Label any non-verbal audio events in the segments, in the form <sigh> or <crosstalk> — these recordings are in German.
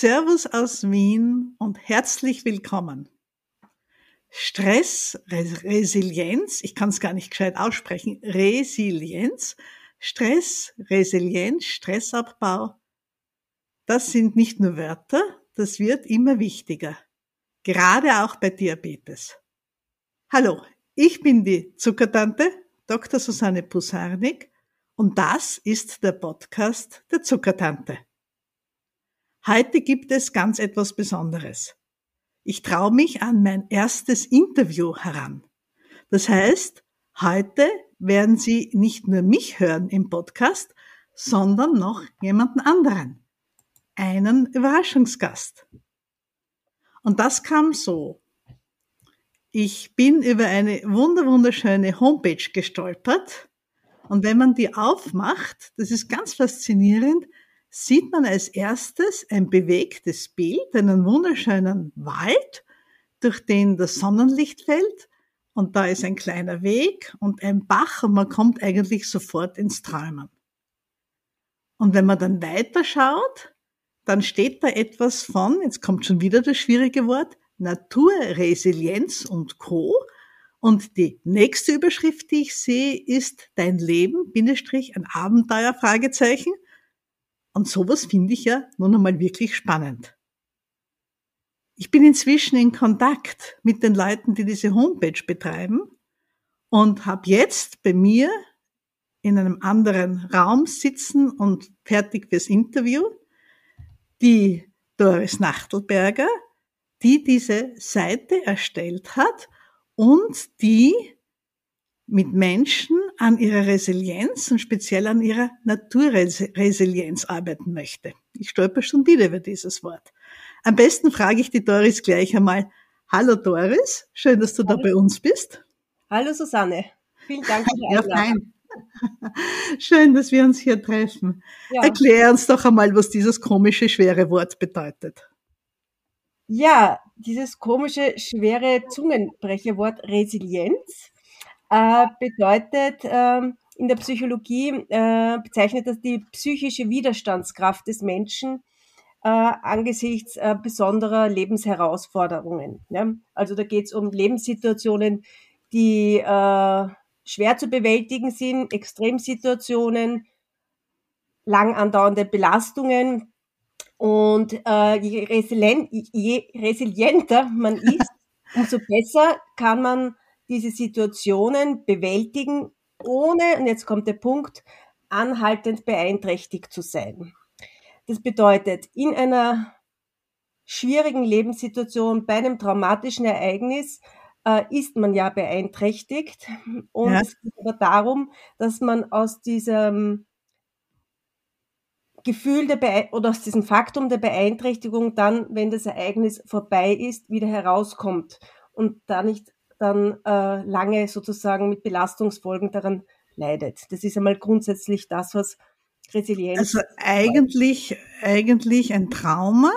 Servus aus Wien und herzlich willkommen. Stress, Res Resilienz, ich kann es gar nicht gescheit aussprechen, Resilienz, Stress, Resilienz, Stressabbau, das sind nicht nur Wörter, das wird immer wichtiger, gerade auch bei Diabetes. Hallo, ich bin die Zuckertante, Dr. Susanne Pusarnik, und das ist der Podcast der Zuckertante. Heute gibt es ganz etwas Besonderes. Ich traue mich an mein erstes Interview heran. Das heißt, heute werden Sie nicht nur mich hören im Podcast, sondern noch jemanden anderen. Einen Überraschungsgast. Und das kam so. Ich bin über eine wunderschöne Homepage gestolpert. Und wenn man die aufmacht, das ist ganz faszinierend, sieht man als erstes ein bewegtes Bild, einen wunderschönen Wald, durch den das Sonnenlicht fällt. Und da ist ein kleiner Weg und ein Bach und man kommt eigentlich sofort ins Träumen. Und wenn man dann weiter schaut, dann steht da etwas von, jetzt kommt schon wieder das schwierige Wort, Naturresilienz und Co. Und die nächste Überschrift, die ich sehe, ist Dein Leben, Bindestrich, ein Abenteuer, Fragezeichen. Und sowas finde ich ja nun einmal wirklich spannend. Ich bin inzwischen in Kontakt mit den Leuten, die diese Homepage betreiben und habe jetzt bei mir in einem anderen Raum sitzen und fertig fürs Interview die Doris Nachtelberger, die diese Seite erstellt hat und die mit Menschen an ihrer Resilienz und speziell an ihrer Naturresilienz arbeiten möchte. Ich stolper schon wieder über dieses Wort. Am besten frage ich die Doris gleich einmal. Hallo Doris, schön, dass du Hallo. da bei uns bist. Hallo Susanne, vielen Dank für die Einladung. Ja, fein. <laughs> Schön, dass wir uns hier treffen. Ja. Erklär uns doch einmal, was dieses komische, schwere Wort bedeutet. Ja, dieses komische, schwere Zungenbrecherwort Resilienz äh, bedeutet äh, in der Psychologie, äh, bezeichnet das die psychische Widerstandskraft des Menschen äh, angesichts äh, besonderer Lebensherausforderungen. Ja? Also da geht es um Lebenssituationen, die äh, schwer zu bewältigen sind, Extremsituationen, lang andauernde Belastungen. Und je, resilient, je resilienter man ist, <laughs> umso besser kann man diese Situationen bewältigen, ohne, und jetzt kommt der Punkt, anhaltend beeinträchtigt zu sein. Das bedeutet, in einer schwierigen Lebenssituation, bei einem traumatischen Ereignis, äh, ist man ja beeinträchtigt. Und ja. es geht aber darum, dass man aus diesem Gefühl der Bee oder aus diesem Faktum der Beeinträchtigung dann, wenn das Ereignis vorbei ist, wieder herauskommt und da nicht dann äh, lange sozusagen mit Belastungsfolgen daran leidet. Das ist einmal grundsätzlich das, was Resilienz. Also eigentlich, eigentlich ein Trauma,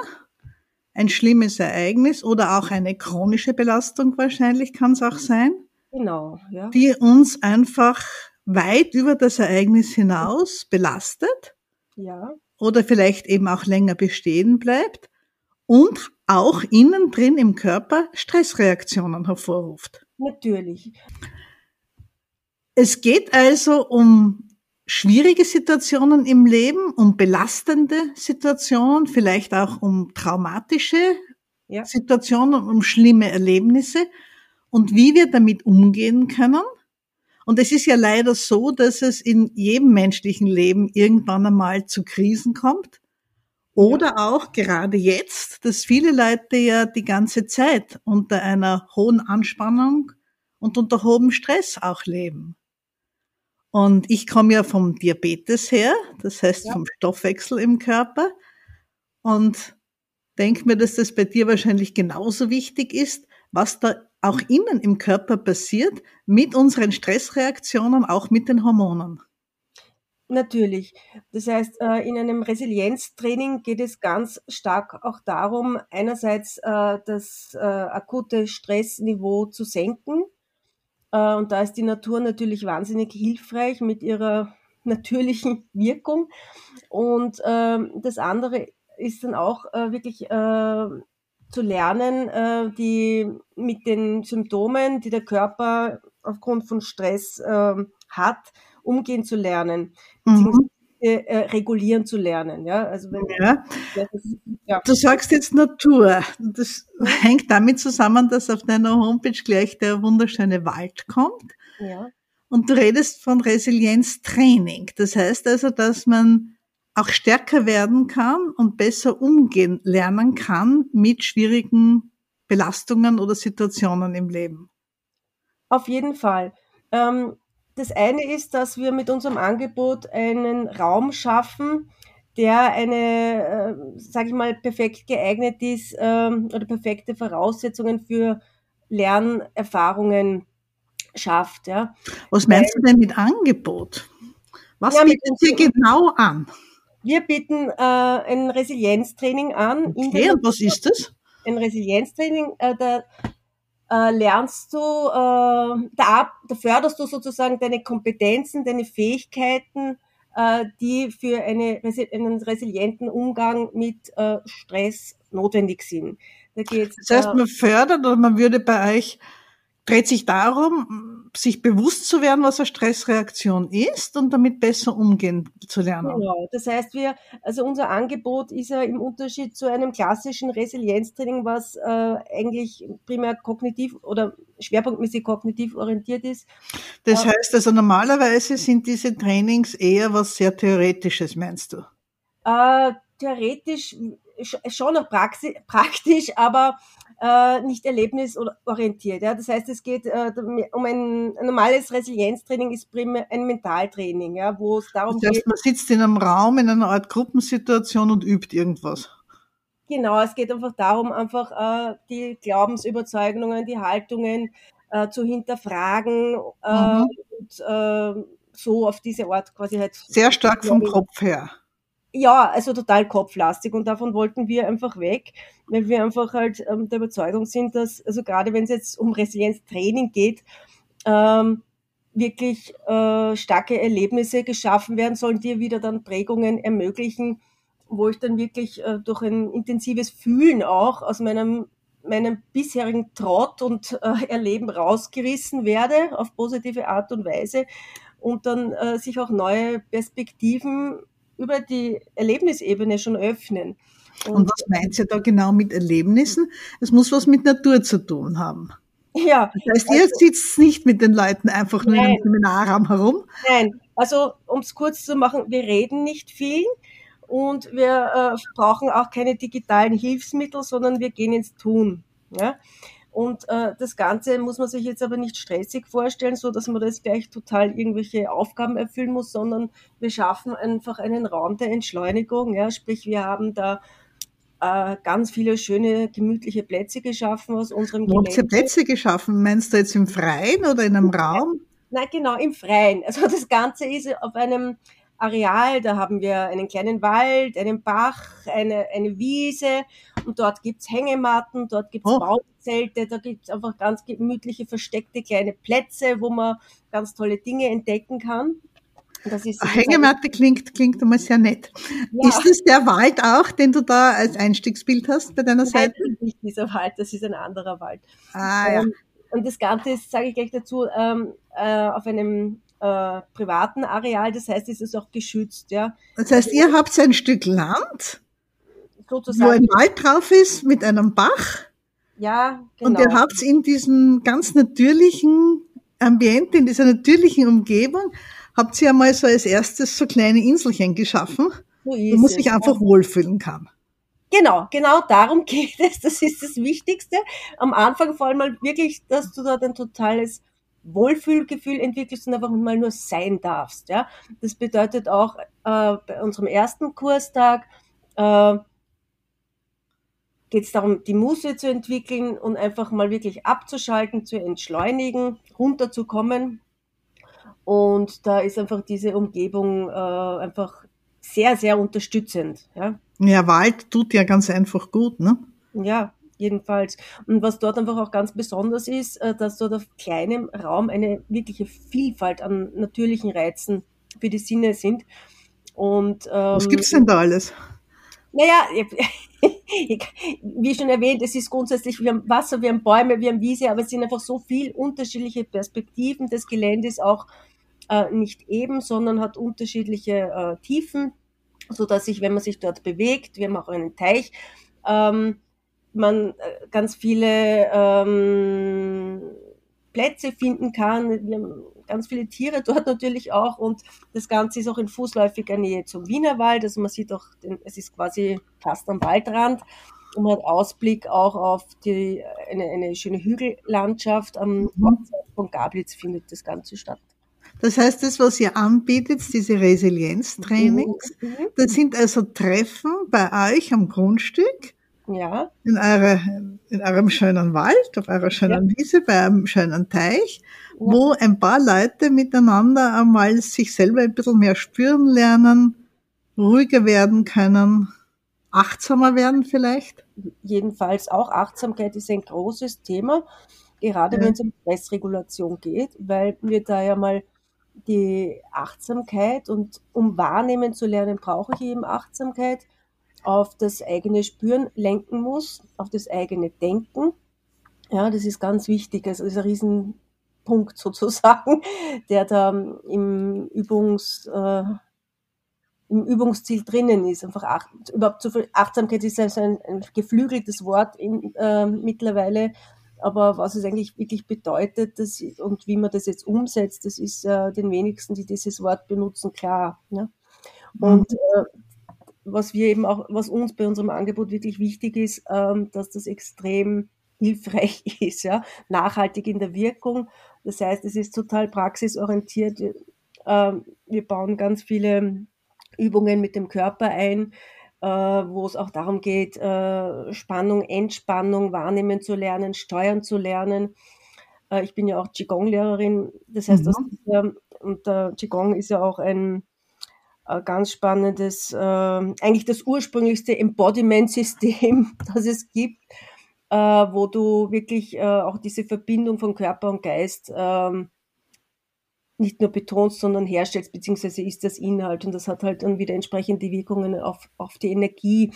ein schlimmes Ereignis oder auch eine chronische Belastung wahrscheinlich kann es auch sein. Genau, ja. Die uns einfach weit über das Ereignis hinaus belastet. Ja. Oder vielleicht eben auch länger bestehen bleibt und auch innen drin im Körper Stressreaktionen hervorruft. Natürlich. Es geht also um schwierige Situationen im Leben, um belastende Situationen, vielleicht auch um traumatische ja. Situationen, um schlimme Erlebnisse und wie wir damit umgehen können. Und es ist ja leider so, dass es in jedem menschlichen Leben irgendwann einmal zu Krisen kommt. Oder auch gerade jetzt, dass viele Leute ja die ganze Zeit unter einer hohen Anspannung und unter hohem Stress auch leben. Und ich komme ja vom Diabetes her, das heißt ja. vom Stoffwechsel im Körper. Und denke mir, dass das bei dir wahrscheinlich genauso wichtig ist, was da auch innen im Körper passiert mit unseren Stressreaktionen, auch mit den Hormonen. Natürlich. Das heißt, äh, in einem Resilienztraining geht es ganz stark auch darum, einerseits äh, das äh, akute Stressniveau zu senken und da ist die Natur natürlich wahnsinnig hilfreich mit ihrer <laughs> natürlichen Wirkung. Und ähm, das andere ist dann auch wirklich zu lernen, die mit den Symptomen, die der Körper aufgrund von Stress äh, hat, umgehen zu lernen, mhm. äh, regulieren zu lernen. Ja, also wenn, ja. ja. Du sagst jetzt Natur. Das hängt damit zusammen, dass auf deiner Homepage gleich der wunderschöne Wald kommt. Ja. Und du redest von Resilienztraining. Das heißt also, dass man auch stärker werden kann und besser umgehen lernen kann mit schwierigen Belastungen oder Situationen im Leben. Auf jeden Fall. Ähm, das eine ist, dass wir mit unserem Angebot einen Raum schaffen, der eine, äh, sage ich mal, perfekt geeignet ist ähm, oder perfekte Voraussetzungen für Lernerfahrungen schafft. Ja. Was meinst Weil, du denn mit Angebot? Was ja, bietet ihr genau an? Wir bieten äh, ein Resilienztraining an. Okay, und was ist das? Ein Resilienztraining, äh, da äh, lernst du, äh, da, da förderst du sozusagen deine Kompetenzen, deine Fähigkeiten, äh, die für eine, einen resilienten Umgang mit äh, Stress notwendig sind. Da geht's, das heißt, man fördert oder man würde bei euch dreht sich darum, sich bewusst zu werden, was eine Stressreaktion ist und damit besser umgehen zu lernen. Genau. Das heißt, wir, also unser Angebot ist ja im Unterschied zu einem klassischen Resilienztraining, was äh, eigentlich primär kognitiv oder schwerpunktmäßig kognitiv orientiert ist. Das heißt also normalerweise sind diese Trainings eher was sehr Theoretisches, meinst du? Äh, theoretisch schon noch <laughs> praktisch, aber äh, nicht erlebnisorientiert. Ja? Das heißt, es geht äh, um ein, ein, normales Resilienztraining ist primär ein Mentaltraining, ja, wo es darum das heißt, geht. Man sitzt in einem Raum in einer Art Gruppensituation und übt irgendwas. Genau, es geht einfach darum, einfach äh, die Glaubensüberzeugungen, die Haltungen äh, zu hinterfragen äh, mhm. und äh, so auf diese Art quasi halt. Sehr stark vom Kopf her ja, also total kopflastig und davon wollten wir einfach weg, weil wir einfach halt ähm, der Überzeugung sind, dass, also gerade wenn es jetzt um Resilienztraining geht, ähm, wirklich äh, starke Erlebnisse geschaffen werden sollen, die wieder dann Prägungen ermöglichen, wo ich dann wirklich äh, durch ein intensives Fühlen auch aus meinem meinem bisherigen Trott und äh, Erleben rausgerissen werde auf positive Art und Weise und dann äh, sich auch neue Perspektiven über die Erlebnisebene schon öffnen. Und, und was meint ihr da genau mit Erlebnissen? Es muss was mit Natur zu tun haben. Ja. Das heißt, ihr also, sitzt nicht mit den Leuten einfach nur nein, in einem Seminarraum herum? Nein, also um es kurz zu machen, wir reden nicht viel und wir äh, brauchen auch keine digitalen Hilfsmittel, sondern wir gehen ins Tun. Ja? Und äh, das Ganze muss man sich jetzt aber nicht stressig vorstellen, so dass man das gleich total irgendwelche Aufgaben erfüllen muss, sondern wir schaffen einfach einen Raum der Entschleunigung. Ja, sprich, wir haben da äh, ganz viele schöne, gemütliche Plätze geschaffen aus unserem Wo habt ihr Plätze geschaffen? Meinst du jetzt im Freien oder in einem Raum? Nein, genau, im Freien. Also das Ganze ist auf einem Areal, da haben wir einen kleinen Wald, einen Bach, eine, eine Wiese und dort gibt's Hängematten, dort gibt's oh. Bauzelte, da gibt's einfach ganz gemütliche, versteckte kleine Plätze, wo man ganz tolle Dinge entdecken kann. Ist Hängematte klingt, klingt einmal sehr nett. Ja. Ist das der Wald auch, den du da als Einstiegsbild hast bei deiner Seite? Nein, nicht dieser Wald, das ist ein anderer Wald. Ah, ja. Ähm, und das Ganze ist, sage ich gleich dazu, ähm, äh, auf einem äh, privaten Areal, das heißt, es ist auch geschützt. Ja. Das heißt, ihr habt ein Stück Land, Sozusagen. wo ein Wald drauf ist mit einem Bach. Ja, genau. Und ihr habt in diesem ganz natürlichen Ambiente, in dieser natürlichen Umgebung, habt ihr einmal so als erstes so kleine Inselchen geschaffen, so wo man sich einfach wohlfühlen kann. Genau, genau darum <laughs> geht es. Das ist das Wichtigste. Am Anfang vor allem mal wirklich, dass du dort ein totales Wohlfühlgefühl entwickelst und einfach mal nur sein darfst. Ja? Das bedeutet auch äh, bei unserem ersten Kurstag äh, geht es darum, die Muße zu entwickeln und einfach mal wirklich abzuschalten, zu entschleunigen, runterzukommen. Und da ist einfach diese Umgebung äh, einfach sehr, sehr unterstützend. Ja? ja, Wald tut ja ganz einfach gut, ne? Ja, jedenfalls. Und was dort einfach auch ganz besonders ist, äh, dass dort auf kleinem Raum eine wirkliche Vielfalt an natürlichen Reizen für die Sinne sind. Und, ähm, was gibt's denn da alles? Naja, <laughs> wie schon erwähnt, es ist grundsätzlich, wir haben Wasser, wir haben Bäume, wir haben Wiese, aber es sind einfach so viel unterschiedliche Perspektiven. Das Gelände ist auch äh, nicht eben, sondern hat unterschiedliche äh, Tiefen, so dass sich, wenn man sich dort bewegt, wir haben auch einen Teich, ähm, man äh, ganz viele ähm, Plätze finden kann. Wir haben ganz viele Tiere dort natürlich auch und das Ganze ist auch in fußläufiger Nähe zum Wienerwald. Also man sieht auch, den, es ist quasi fast am Waldrand und man hat Ausblick auch auf die, eine, eine schöne Hügellandschaft. Am mhm. von Gablitz findet das Ganze statt. Das heißt, das, was ihr anbietet, diese Resilienztrainings, mhm. das sind also Treffen bei euch am Grundstück. Ja. In, eure, in eurem schönen Wald, auf eurer schönen ja. Wiese, bei einem schönen Teich. Wo ein paar Leute miteinander einmal sich selber ein bisschen mehr spüren lernen, ruhiger werden können, achtsamer werden vielleicht? Jedenfalls auch Achtsamkeit ist ein großes Thema, gerade ja. wenn es um Stressregulation geht, weil wir da ja mal die Achtsamkeit und um wahrnehmen zu lernen, brauche ich eben Achtsamkeit auf das eigene Spüren lenken muss, auf das eigene Denken. Ja, das ist ganz wichtig. Also das ist ein Riesenpunkt sozusagen, <laughs> der da im Übungs, äh, im Übungsziel drinnen ist. Einfach acht, überhaupt so viel Achtsamkeit ist also ein, ein geflügeltes Wort in, äh, mittlerweile. Aber was es eigentlich wirklich bedeutet das, und wie man das jetzt umsetzt, das ist äh, den wenigsten, die dieses Wort benutzen, klar. Ne? Und mhm. äh, was wir eben auch, was uns bei unserem Angebot wirklich wichtig ist, ähm, dass das extrem hilfreich <laughs> ist, ja, nachhaltig in der Wirkung. Das heißt, es ist total praxisorientiert. Ähm, wir bauen ganz viele Übungen mit dem Körper ein, äh, wo es auch darum geht, äh, Spannung, Entspannung wahrnehmen zu lernen, steuern zu lernen. Äh, ich bin ja auch Qigong-Lehrerin, das heißt, mhm. das ist ja, und Qigong ist ja auch ein ganz spannendes, eigentlich das ursprünglichste Embodiment-System, <laughs> das es gibt, äh, wo du wirklich äh, auch diese Verbindung von Körper und Geist ähm, nicht nur betonst, sondern herstellst, beziehungsweise ist das Inhalt. Und das hat halt dann wieder entsprechende Wirkungen auf, auf die Energie.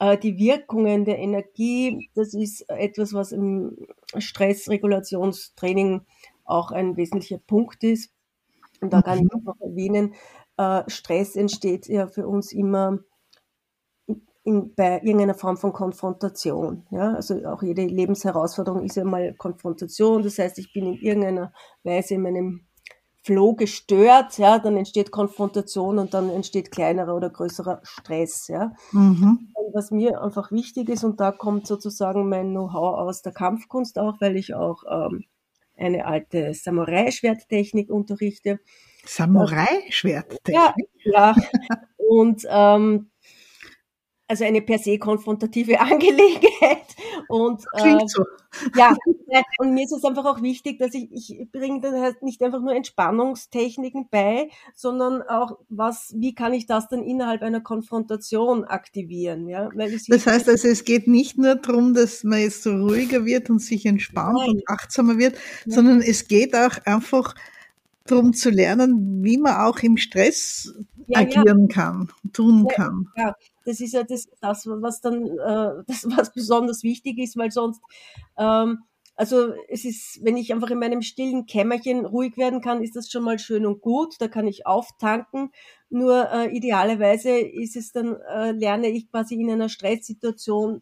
Äh, die Wirkungen der Energie, das ist etwas, was im Stressregulationstraining auch ein wesentlicher Punkt ist. Und da kann ich mhm. noch erwähnen, äh, Stress entsteht ja für uns immer in, bei irgendeiner Form von Konfrontation. Ja? Also auch jede Lebensherausforderung ist ja mal Konfrontation. Das heißt, ich bin in irgendeiner Weise in meinem Flow gestört, ja, dann entsteht Konfrontation und dann entsteht kleinerer oder größerer Stress, ja. Mhm. Was mir einfach wichtig ist, und da kommt sozusagen mein Know-how aus der Kampfkunst auch, weil ich auch ähm, eine alte Samurai-Schwerttechnik unterrichte, Samurai-Schwerttechnik? Ja, ja. <laughs> Und ähm, also eine per se konfrontative <laughs> Angelegenheit. Und, Klingt äh, so. Ja, und mir ist es einfach auch wichtig, dass ich, ich bringe dann halt nicht einfach nur Entspannungstechniken bei, sondern auch was, wie kann ich das dann innerhalb einer Konfrontation aktivieren, ja? Weil es das heißt also, es geht nicht nur darum, dass man jetzt so ruhiger wird und sich entspannt Nein. und achtsamer wird, ja. sondern es geht auch einfach darum zu lernen, wie man auch im Stress ja, agieren ja. kann, tun kann. Ja, das ist ja das, das was dann, äh, <laughs> das, was besonders wichtig ist, weil sonst, ähm, also es ist, wenn ich einfach in meinem stillen Kämmerchen ruhig werden kann, ist das schon mal schön und gut. Da kann ich auftanken. Nur äh, idealerweise ist es dann, äh, lerne ich quasi in einer Stresssituation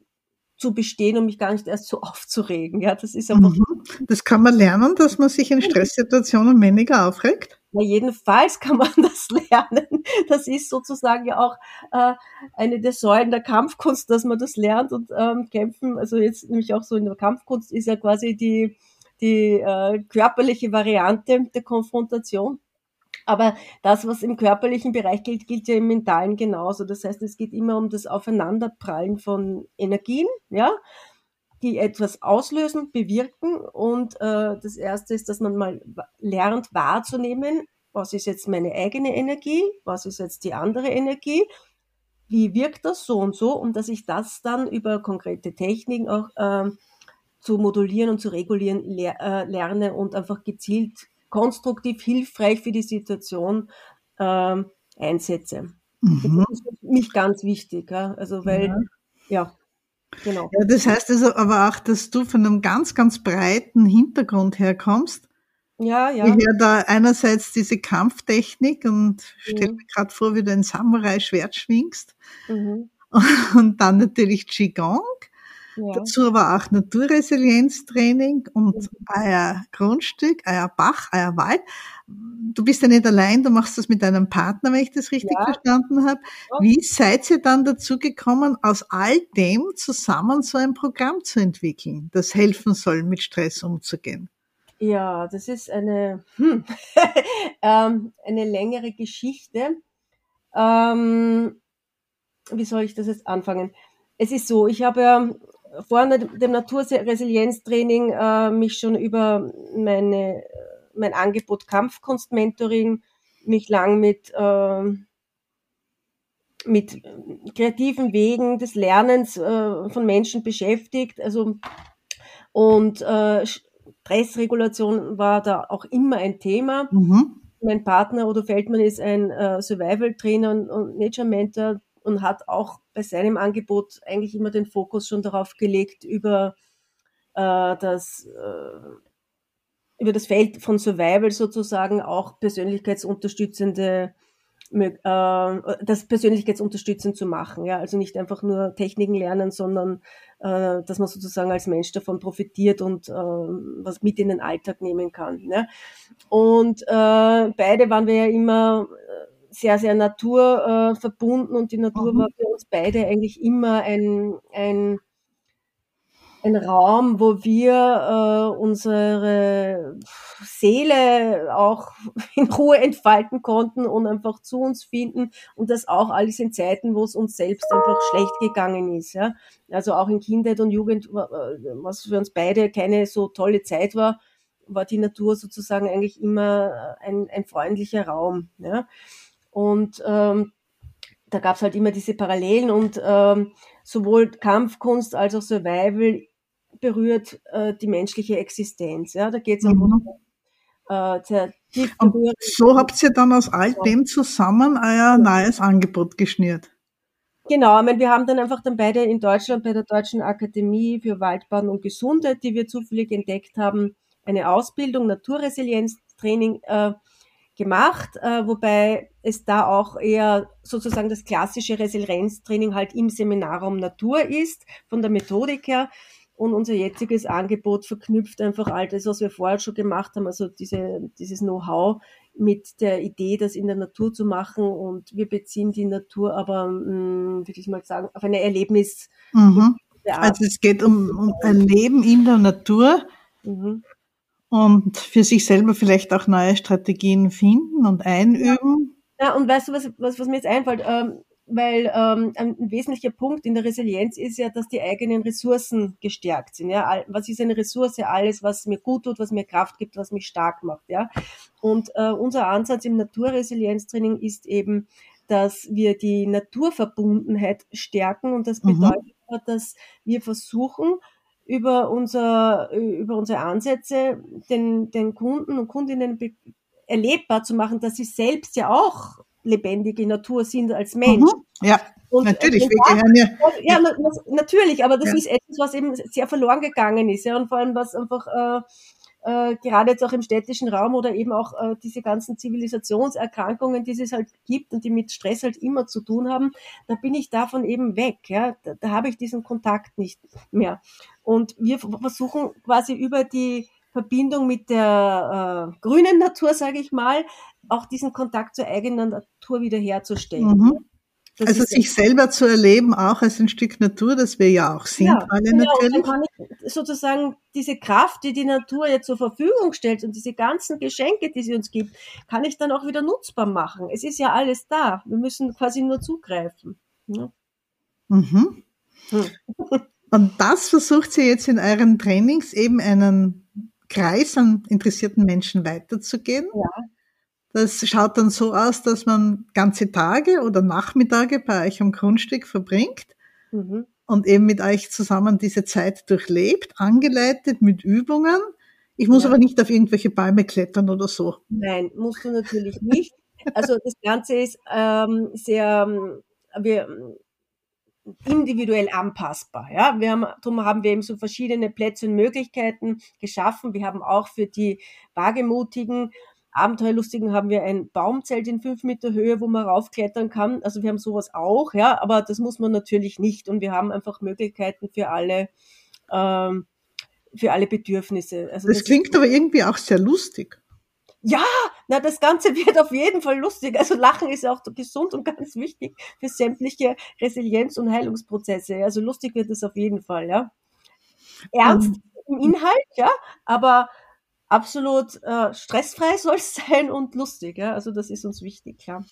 zu bestehen und mich gar nicht erst so <laughs> aufzuregen. Ja, das ist einfach. Mhm. Das kann man lernen, dass man sich in Stresssituationen weniger aufregt? Na, jedenfalls kann man <laughs> das lernen. Das ist sozusagen ja auch äh, eine der Säulen der Kampfkunst, dass man das lernt und ähm, kämpfen. Also jetzt nämlich auch so in der Kampfkunst ist ja quasi die die äh, körperliche Variante der Konfrontation. Aber das, was im körperlichen Bereich gilt, gilt ja im mentalen genauso. Das heißt, es geht immer um das Aufeinanderprallen von Energien, ja, die etwas auslösen, bewirken. Und äh, das Erste ist, dass man mal lernt wahrzunehmen, was ist jetzt meine eigene Energie, was ist jetzt die andere Energie, wie wirkt das so und so, und dass ich das dann über konkrete Techniken auch äh, zu modulieren und zu regulieren ler äh, lerne und einfach gezielt konstruktiv hilfreich für die Situation ähm, einsetze. Mhm. Das ist für mich ganz wichtig. Ja? Also weil, ja. ja. Genau. Ja, das heißt also aber auch, dass du von einem ganz, ganz breiten Hintergrund herkommst. Ja, ja. Ich höre da einerseits diese Kampftechnik und stelle mhm. mir gerade vor, wie du ein Samurai-Schwert schwingst. Mhm. <laughs> Und dann natürlich Qigong. Ja. Dazu aber auch Naturresilienztraining und mhm. euer Grundstück, euer Bach, euer Wald. Du bist ja nicht allein, du machst das mit deinem Partner, wenn ich das richtig ja. verstanden habe. Wie seid ihr dann dazu gekommen, aus all dem zusammen so ein Programm zu entwickeln, das helfen soll, mit Stress umzugehen? Ja, das ist eine, hm, <laughs> ähm, eine längere Geschichte. Ähm, wie soll ich das jetzt anfangen? Es ist so, ich habe ja vor dem Naturresilienztraining äh, mich schon über meine, mein Angebot Kampfkunst-Mentoring mich lang mit, äh, mit kreativen Wegen des Lernens äh, von Menschen beschäftigt. Also, und äh, Stressregulation war da auch immer ein Thema. Mhm. Mein Partner Odo Feldmann ist ein äh, Survival-Trainer und Nature-Mentor, und hat auch bei seinem Angebot eigentlich immer den Fokus schon darauf gelegt, über äh, das äh, über das Feld von Survival sozusagen auch persönlichkeitsunterstützende äh, das persönlichkeitsunterstützend zu machen, ja, also nicht einfach nur Techniken lernen, sondern äh, dass man sozusagen als Mensch davon profitiert und äh, was mit in den Alltag nehmen kann. Ne? Und äh, beide waren wir ja immer sehr, sehr naturverbunden äh, und die Natur mhm. war für uns beide eigentlich immer ein, ein, ein Raum, wo wir äh, unsere Seele auch <laughs> in Ruhe entfalten konnten und einfach zu uns finden und das auch alles in Zeiten, wo es uns selbst einfach schlecht gegangen ist. Ja? Also auch in Kindheit und Jugend, äh, was für uns beide keine so tolle Zeit war, war die Natur sozusagen eigentlich immer ein, ein freundlicher Raum. Ja? Und ähm, da gab es halt immer diese Parallelen und ähm, sowohl Kampfkunst als auch Survival berührt äh, die menschliche Existenz. Ja, da geht es mhm. äh, sehr tief berührt. So habt ihr dann aus all dem zusammen euer neues Angebot geschnürt. Genau, ich meine, wir haben dann einfach dann beide in Deutschland bei der Deutschen Akademie für Waldbaden und Gesundheit, die wir zufällig entdeckt haben, eine Ausbildung, Naturresilienztraining äh, gemacht, äh, wobei es da auch eher sozusagen das klassische Resilienztraining halt im Seminarraum Natur ist, von der Methodik her. Und unser jetziges Angebot verknüpft einfach all das, was wir vorher schon gemacht haben, also diese, dieses Know-how mit der Idee, das in der Natur zu machen. Und wir beziehen die Natur aber, mh, hm, würde ich mal sagen, auf eine Erlebnis. Mhm. Also es geht um, um ein Leben in der Natur. Mhm und für sich selber vielleicht auch neue Strategien finden und einüben. Ja, und weißt du, was, was, was mir jetzt einfällt? Ähm, weil ähm, ein wesentlicher Punkt in der Resilienz ist ja, dass die eigenen Ressourcen gestärkt sind. Ja, was ist eine Ressource? Alles, was mir gut tut, was mir Kraft gibt, was mich stark macht. Ja, und äh, unser Ansatz im Naturresilienztraining ist eben, dass wir die Naturverbundenheit stärken und das mhm. bedeutet, mhm. dass wir versuchen, über, unser, über unsere Ansätze den, den Kunden und Kundinnen erlebbar zu machen, dass sie selbst ja auch lebendige Natur sind als Mensch. Mhm. Ja, und natürlich. wir gehören ja, ja, natürlich, aber das ja. ist etwas, was eben sehr verloren gegangen ist. Ja, und vor allem, was einfach äh, äh, gerade jetzt auch im städtischen Raum oder eben auch äh, diese ganzen Zivilisationserkrankungen, die es halt gibt und die mit Stress halt immer zu tun haben, da bin ich davon eben weg. Ja? Da, da habe ich diesen Kontakt nicht mehr. Und wir versuchen quasi über die Verbindung mit der äh, grünen Natur, sage ich mal, auch diesen Kontakt zur eigenen Natur wiederherzustellen. Mhm. Das also sich selber zu erleben, auch als ein Stück Natur, das wir ja auch sind, ja, alle genau, natürlich. Dann kann ich sozusagen diese Kraft, die die Natur jetzt zur Verfügung stellt und diese ganzen Geschenke, die sie uns gibt, kann ich dann auch wieder nutzbar machen. Es ist ja alles da. Wir müssen quasi nur zugreifen. Ja. Mhm. Hm. Und das versucht sie jetzt in euren Trainings eben einen Kreis an interessierten Menschen weiterzugehen. Ja. Das schaut dann so aus, dass man ganze Tage oder Nachmittage bei euch am Grundstück verbringt mhm. und eben mit euch zusammen diese Zeit durchlebt, angeleitet mit Übungen. Ich muss ja. aber nicht auf irgendwelche Bäume klettern oder so. Nein, musst du natürlich nicht. Also das Ganze ist ähm, sehr, ähm, wir, individuell anpassbar. Ja, wir haben, darum haben wir eben so verschiedene Plätze und Möglichkeiten geschaffen. Wir haben auch für die wagemutigen, abenteuerlustigen haben wir ein Baumzelt in fünf Meter Höhe, wo man raufklettern kann. Also wir haben sowas auch, ja, aber das muss man natürlich nicht. Und wir haben einfach Möglichkeiten für alle, ähm, für alle Bedürfnisse. Also das, das klingt aber irgendwie auch sehr lustig. Ja, na, das Ganze <laughs> wird auf jeden Fall lustig. Also Lachen ist auch gesund und ganz wichtig für sämtliche Resilienz- und Heilungsprozesse. Also lustig wird es auf jeden Fall, ja. Ernst um, im Inhalt, ja, aber absolut äh, stressfrei <laughs> soll es sein und lustig, ja. Also das ist uns wichtig, ja.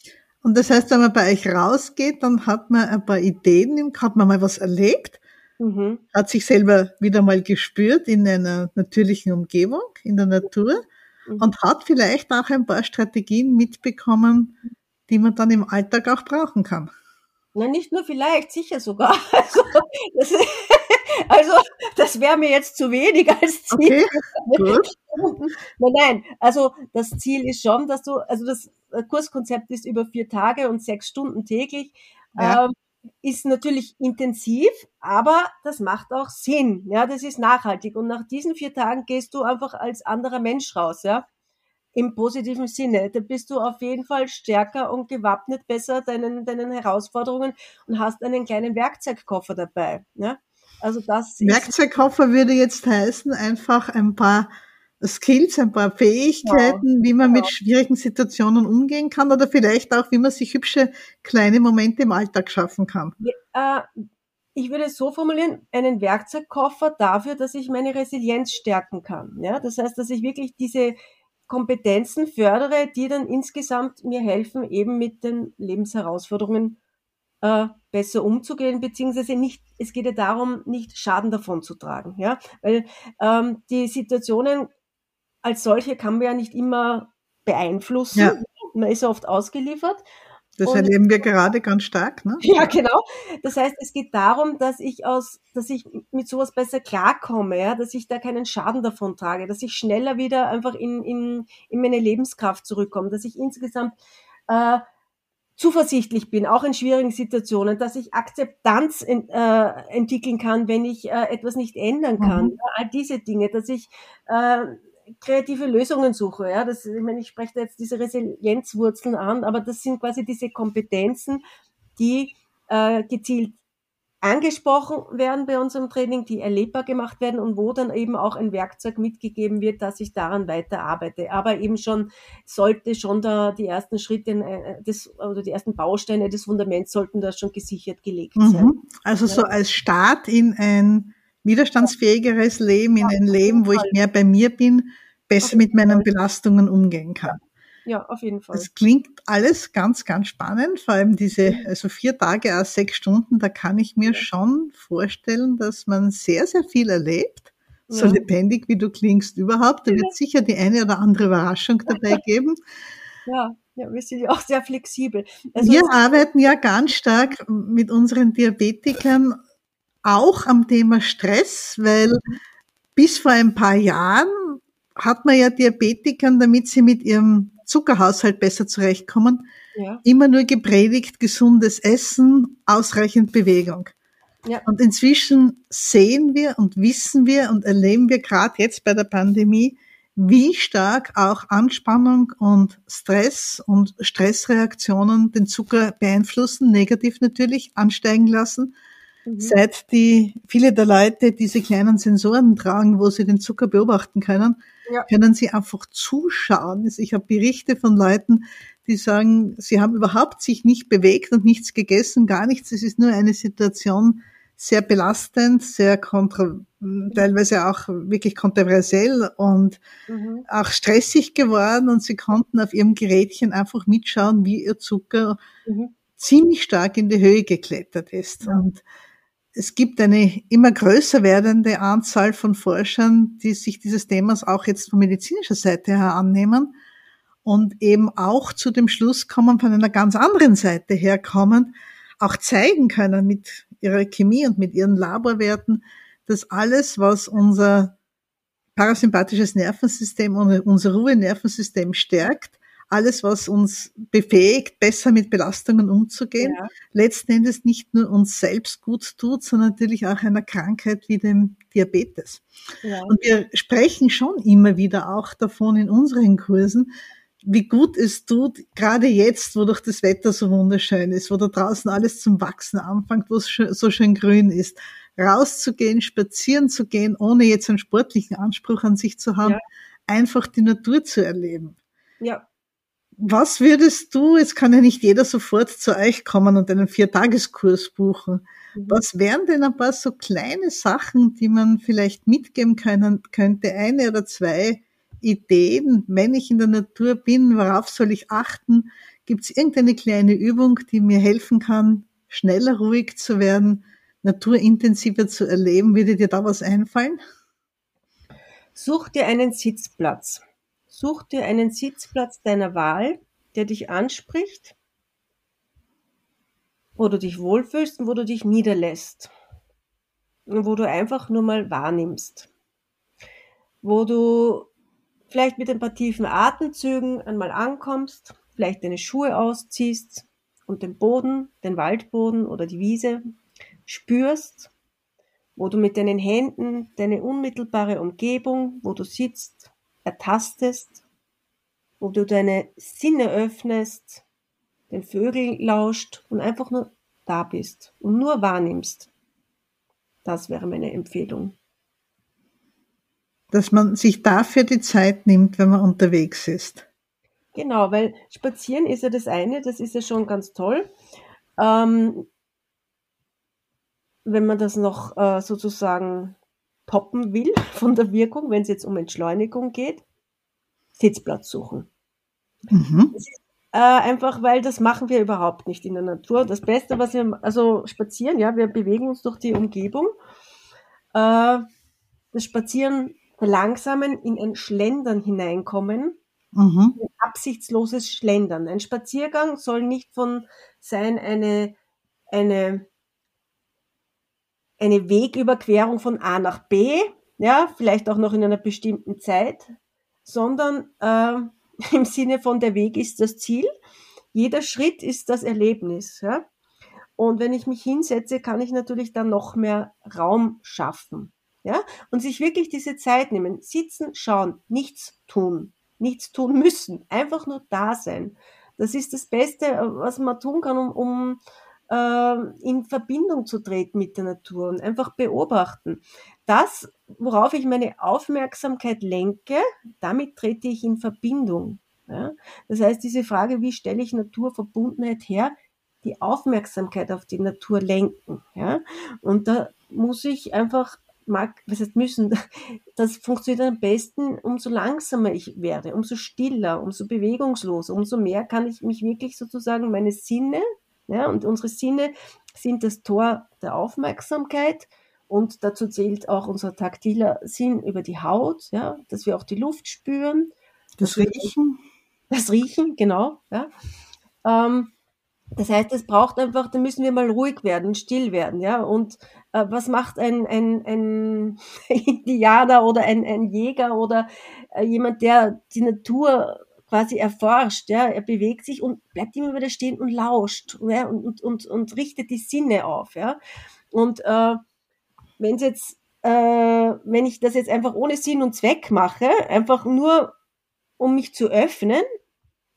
Und das heißt, wenn man bei euch rausgeht, dann hat man ein paar Ideen, hat man mal was erlebt, mhm. hat sich selber wieder mal gespürt in einer natürlichen Umgebung, in der Natur mhm. und hat vielleicht auch ein paar Strategien mitbekommen, die man dann im Alltag auch brauchen kann. Na, nicht nur vielleicht, sicher sogar. <laughs> Also das, <laughs> also, das wäre mir jetzt zu wenig als Ziel. Okay, <laughs> gut. Nein, nein, also das Ziel ist schon, dass du, also das Kurskonzept ist über vier Tage und sechs Stunden täglich. Ja. Ähm, ist natürlich intensiv, aber das macht auch Sinn. Ja, das ist nachhaltig. Und nach diesen vier Tagen gehst du einfach als anderer Mensch raus, ja. Im positiven Sinne. Da bist du auf jeden Fall stärker und gewappnet besser deinen, deinen Herausforderungen und hast einen kleinen Werkzeugkoffer dabei. Ja? Also das Werkzeugkoffer würde jetzt heißen, einfach ein paar Skills, ein paar Fähigkeiten, ja, wie man ja. mit schwierigen Situationen umgehen kann oder vielleicht auch, wie man sich hübsche kleine Momente im Alltag schaffen kann. Ja, äh, ich würde es so formulieren, einen Werkzeugkoffer dafür, dass ich meine Resilienz stärken kann. Ja, das heißt, dass ich wirklich diese Kompetenzen fördere, die dann insgesamt mir helfen, eben mit den Lebensherausforderungen äh, besser umzugehen, beziehungsweise nicht, es geht ja darum, nicht Schaden davon zu tragen, ja, weil ähm, die Situationen als solche kann man ja nicht immer beeinflussen. Ja. Man ist oft ausgeliefert. Das und, erleben wir gerade ganz stark, ne? Ja, genau. Das heißt, es geht darum, dass ich aus, dass ich mit sowas besser klarkomme, ja, dass ich da keinen Schaden davon trage, dass ich schneller wieder einfach in, in, in meine Lebenskraft zurückkomme, dass ich insgesamt äh, zuversichtlich bin, auch in schwierigen Situationen, dass ich Akzeptanz in, äh, entwickeln kann, wenn ich äh, etwas nicht ändern kann. Mhm. All diese Dinge, dass ich äh, kreative Lösungen suche. Ja, das, ich meine, ich spreche da jetzt diese Resilienzwurzeln an, aber das sind quasi diese Kompetenzen, die äh, gezielt angesprochen werden bei unserem Training, die erlebbar gemacht werden und wo dann eben auch ein Werkzeug mitgegeben wird, dass ich daran weiter arbeite. Aber eben schon sollte schon da die ersten Schritte äh, des, oder die ersten Bausteine des Fundaments sollten da schon gesichert gelegt mhm. sein. Also ja. so als Start in ein widerstandsfähigeres Leben, in ein Leben, wo ich mehr bei mir bin, besser mit meinen Belastungen umgehen kann. Ja, auf jeden Fall. Das klingt alles ganz, ganz spannend. Vor allem diese, also vier Tage aus sechs Stunden, da kann ich mir schon vorstellen, dass man sehr, sehr viel erlebt. So ja. lebendig wie du klingst überhaupt. Da wird sicher die eine oder andere Überraschung <laughs> dabei geben. Ja, ja, wir sind ja auch sehr flexibel. Also wir arbeiten ja ganz stark mit unseren Diabetikern auch am Thema Stress, weil bis vor ein paar Jahren hat man ja Diabetikern, damit sie mit ihrem Zuckerhaushalt besser zurechtkommen, ja. immer nur gepredigt, gesundes Essen, ausreichend Bewegung. Ja. Und inzwischen sehen wir und wissen wir und erleben wir gerade jetzt bei der Pandemie, wie stark auch Anspannung und Stress und Stressreaktionen den Zucker beeinflussen, negativ natürlich ansteigen lassen. Mhm. Seit die, viele der Leute diese kleinen Sensoren tragen, wo sie den Zucker beobachten können, ja. können sie einfach zuschauen. Also ich habe Berichte von Leuten, die sagen, sie haben überhaupt sich nicht bewegt und nichts gegessen, gar nichts. Es ist nur eine Situation sehr belastend, sehr kontra, teilweise auch wirklich kontroversiell und mhm. auch stressig geworden und sie konnten auf ihrem Gerätchen einfach mitschauen, wie ihr Zucker mhm. ziemlich stark in die Höhe geklettert ist. Ja. Und es gibt eine immer größer werdende Anzahl von Forschern, die sich dieses Themas auch jetzt von medizinischer Seite her annehmen und eben auch zu dem Schluss kommen, von einer ganz anderen Seite her kommen, auch zeigen können mit ihrer Chemie und mit ihren Laborwerten, dass alles, was unser parasympathisches Nervensystem und unser Ruhenervensystem stärkt, alles, was uns befähigt, besser mit Belastungen umzugehen, ja. letzten Endes nicht nur uns selbst gut tut, sondern natürlich auch einer Krankheit wie dem Diabetes. Ja. Und wir sprechen schon immer wieder auch davon in unseren Kursen, wie gut es tut, gerade jetzt, wo doch das Wetter so wunderschön ist, wo da draußen alles zum Wachsen anfängt, wo es so schön grün ist, rauszugehen, spazieren zu gehen, ohne jetzt einen sportlichen Anspruch an sich zu haben, ja. einfach die Natur zu erleben. Ja. Was würdest du, jetzt kann ja nicht jeder sofort zu euch kommen und einen Viertageskurs buchen. Mhm. Was wären denn ein paar so kleine Sachen, die man vielleicht mitgeben können, könnte, eine oder zwei, Ideen, wenn ich in der Natur bin, worauf soll ich achten? Gibt es irgendeine kleine Übung, die mir helfen kann, schneller ruhig zu werden, naturintensiver zu erleben? Würde dir da was einfallen? Such dir einen Sitzplatz. Such dir einen Sitzplatz deiner Wahl, der dich anspricht, wo du dich wohlfühlst und wo du dich niederlässt. Und wo du einfach nur mal wahrnimmst. Wo du vielleicht mit ein paar tiefen Atemzügen einmal ankommst, vielleicht deine Schuhe ausziehst und den Boden, den Waldboden oder die Wiese spürst, wo du mit deinen Händen deine unmittelbare Umgebung, wo du sitzt, ertastest, wo du deine Sinne öffnest, den Vögeln lauscht und einfach nur da bist und nur wahrnimmst. Das wäre meine Empfehlung dass man sich dafür die Zeit nimmt, wenn man unterwegs ist. Genau, weil spazieren ist ja das eine, das ist ja schon ganz toll. Ähm, wenn man das noch äh, sozusagen toppen will <laughs> von der Wirkung, wenn es jetzt um Entschleunigung geht, Sitzplatz suchen. Mhm. äh, einfach, weil das machen wir überhaupt nicht in der Natur. Das Beste, was wir, also spazieren, ja, wir bewegen uns durch die Umgebung. Äh, das Spazieren verlangsamen, in ein Schlendern hineinkommen. Mhm. Ein absichtsloses Schlendern. Ein Spaziergang soll nicht von sein eine, eine, eine Wegüberquerung von A nach B, ja, vielleicht auch noch in einer bestimmten Zeit, sondern äh, <laughs> im Sinne von der Weg ist das Ziel. Jeder Schritt ist das Erlebnis. Ja? Und wenn ich mich hinsetze, kann ich natürlich dann noch mehr Raum schaffen ja, und sich wirklich diese Zeit nehmen, sitzen, schauen, nichts tun, nichts tun müssen, einfach nur da sein. Das ist das Beste, was man tun kann, um, um äh, in Verbindung zu treten mit der Natur und einfach beobachten. Das, worauf ich meine Aufmerksamkeit lenke, damit trete ich in Verbindung. Ja? Das heißt, diese Frage, wie stelle ich Naturverbundenheit her, die Aufmerksamkeit auf die Natur lenken. Ja? Und da muss ich einfach mag, was heißt müssen, <laughs> das funktioniert am besten, umso langsamer ich werde, umso stiller, umso bewegungsloser, umso mehr kann ich mich wirklich sozusagen meine Sinne, ja, und unsere Sinne sind das Tor der Aufmerksamkeit und dazu zählt auch unser taktiler Sinn über die Haut, ja, dass wir auch die Luft spüren. Das Riechen. Das Riechen, genau, ja. Ähm, das heißt, es braucht einfach, da müssen wir mal ruhig werden, still werden, ja. Und äh, was macht ein, ein, ein <laughs> Indianer oder ein, ein Jäger oder äh, jemand, der die Natur quasi erforscht, ja, er bewegt sich und bleibt immer wieder stehen und lauscht, ja, und, und, und, und richtet die Sinne auf, ja. Und äh, wenn jetzt, äh, wenn ich das jetzt einfach ohne Sinn und Zweck mache, einfach nur um mich zu öffnen,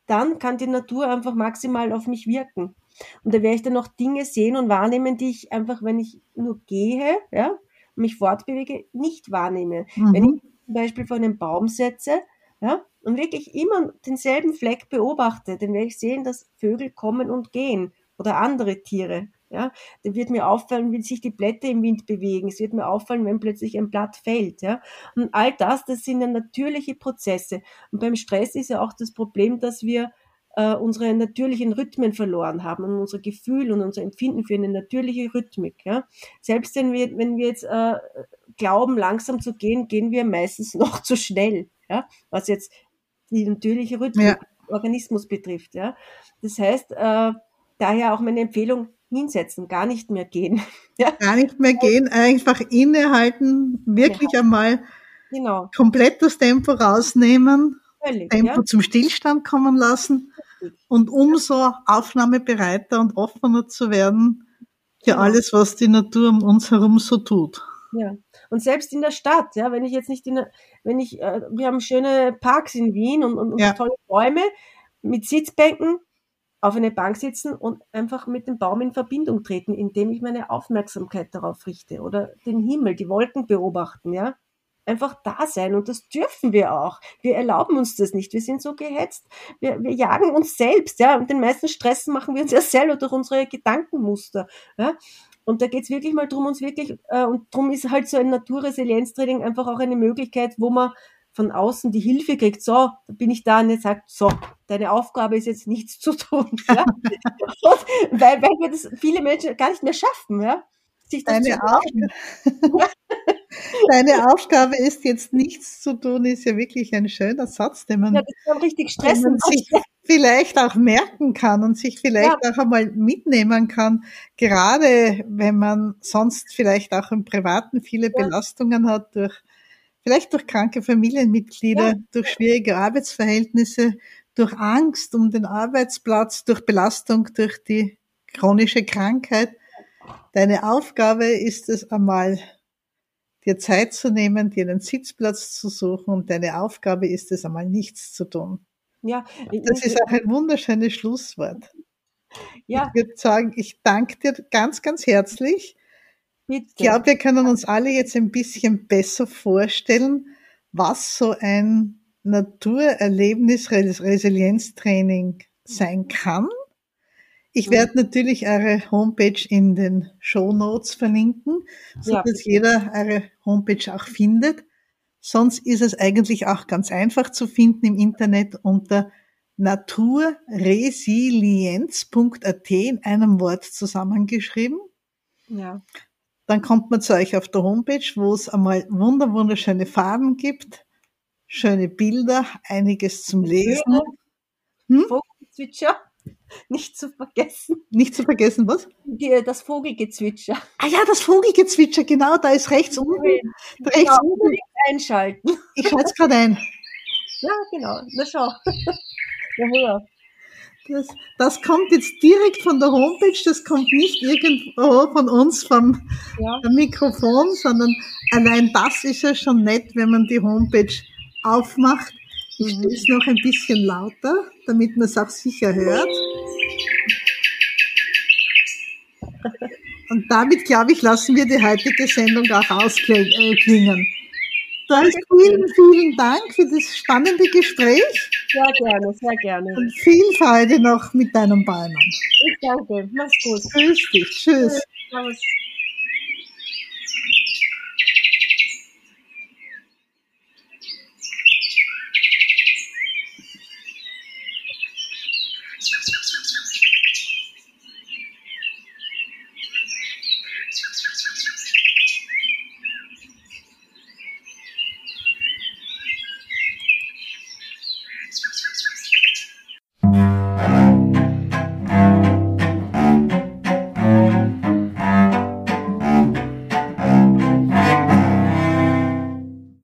dann kann die Natur einfach maximal auf mich wirken. Und da werde ich dann noch Dinge sehen und wahrnehmen, die ich einfach, wenn ich nur gehe, ja, mich fortbewege, nicht wahrnehme. Mhm. Wenn ich zum Beispiel vor einem Baum setze, ja, und wirklich immer denselben Fleck beobachte, dann werde ich sehen, dass Vögel kommen und gehen oder andere Tiere. Ja, dann wird mir auffallen, wie sich die Blätter im Wind bewegen. Es wird mir auffallen, wenn plötzlich ein Blatt fällt. Ja, und all das, das sind ja natürliche Prozesse. Und beim Stress ist ja auch das Problem, dass wir äh, unsere natürlichen Rhythmen verloren haben und unser Gefühl und unser Empfinden für eine natürliche Rhythmik. Ja, selbst wenn wir, wenn wir jetzt äh, glauben, langsam zu gehen, gehen wir meistens <laughs> noch zu schnell. Ja, was jetzt die natürliche Rhythmik ja. Organismus betrifft. Ja, das heißt, äh, daher auch meine Empfehlung, hinsetzen, gar nicht mehr gehen. <laughs> ja. Gar nicht mehr gehen, einfach innehalten, wirklich ja. einmal genau. komplett das Tempo rausnehmen Völlig, Tempo ja. zum Stillstand kommen lassen und umso aufnahmebereiter und offener zu werden für genau. alles, was die Natur um uns herum so tut. Ja. Und selbst in der Stadt, ja, wenn ich jetzt nicht in der, wenn ich, äh, wir haben schöne Parks in Wien und, und, ja. tolle Bäume mit Sitzbänken, auf eine Bank sitzen und einfach mit dem Baum in Verbindung treten, indem ich meine Aufmerksamkeit darauf richte oder den Himmel, die Wolken beobachten, ja. Einfach da sein und das dürfen wir auch. Wir erlauben uns das nicht. Wir sind so gehetzt. Wir, wir jagen uns selbst, ja. Und den meisten Stress machen wir uns ja selber durch unsere Gedankenmuster, ja. Und da geht's wirklich mal drum, uns wirklich, äh, und drum ist halt so ein Naturresilienztraining einfach auch eine Möglichkeit, wo man von außen die Hilfe kriegt, so, da bin ich da und jetzt sagt, so, deine Aufgabe ist jetzt nichts zu tun. <laughs> Ja? weil, weil wir das viele Menschen gar nicht mehr schaffen, ja. Sich das deine, Auf deine Aufgabe ist jetzt nichts zu tun, ist ja wirklich ein schöner Satz, den man, ja, richtig stressen sich vielleicht auch merken kann und sich vielleicht ja. auch einmal mitnehmen kann, gerade wenn man sonst vielleicht auch im Privaten viele ja. Belastungen hat durch vielleicht durch kranke Familienmitglieder, durch schwierige Arbeitsverhältnisse, durch Angst um den Arbeitsplatz, durch Belastung durch die chronische Krankheit. Deine Aufgabe ist es einmal, dir Zeit zu nehmen, dir einen Sitzplatz zu suchen und deine Aufgabe ist es einmal nichts zu tun. Ja, das ist auch ein wunderschönes Schlusswort. Ja. Ich würde sagen, ich danke dir ganz, ganz herzlich Bitte. Ich glaube, wir können uns alle jetzt ein bisschen besser vorstellen, was so ein Naturerlebnis Resilienztraining sein kann. Ich mhm. werde natürlich eure Homepage in den Show Notes verlinken, so ja. dass jeder eure Homepage auch findet. Sonst ist es eigentlich auch ganz einfach zu finden im Internet unter naturresilienz.at in einem Wort zusammengeschrieben. Ja. Dann kommt man zu euch auf der Homepage, wo es einmal wunderschöne Farben gibt, schöne Bilder, einiges zum Lesen. Hm? Vogelgezwitscher, <laughs> nicht zu vergessen. Nicht zu vergessen, was? Die, das Vogelgezwitscher. Ah ja, das Vogelgezwitscher, genau, da ist rechts unten. Genau, rechts unten. einschalten. <laughs> Ich schalte es gerade ein. Ja, genau. Na schau. Ja, hör das, das kommt jetzt direkt von der Homepage, das kommt nicht irgendwo von uns vom ja. Mikrofon, sondern allein das ist ja schon nett, wenn man die Homepage aufmacht. Ich stelle es noch ein bisschen lauter, damit man es auch sicher hört. Und damit, glaube ich, lassen wir die heutige Sendung auch ausklingen. Dann vielen, vielen Dank für das spannende Gespräch. Sehr gerne, sehr gerne. Und viel Freude noch mit deinen Bäumen. Ich danke. Mach's gut. Grüß dich. Tschüss. Tschüss.